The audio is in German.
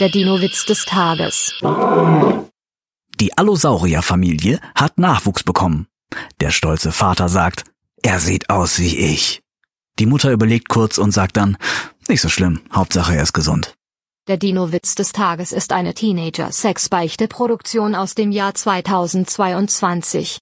Der Dino-Witz des Tages. Die Allosaurier-Familie hat Nachwuchs bekommen. Der stolze Vater sagt, er sieht aus wie ich. Die Mutter überlegt kurz und sagt dann, nicht so schlimm, Hauptsache er ist gesund. Der Dino-Witz des Tages ist eine Teenager-Sex-Beichte-Produktion aus dem Jahr 2022.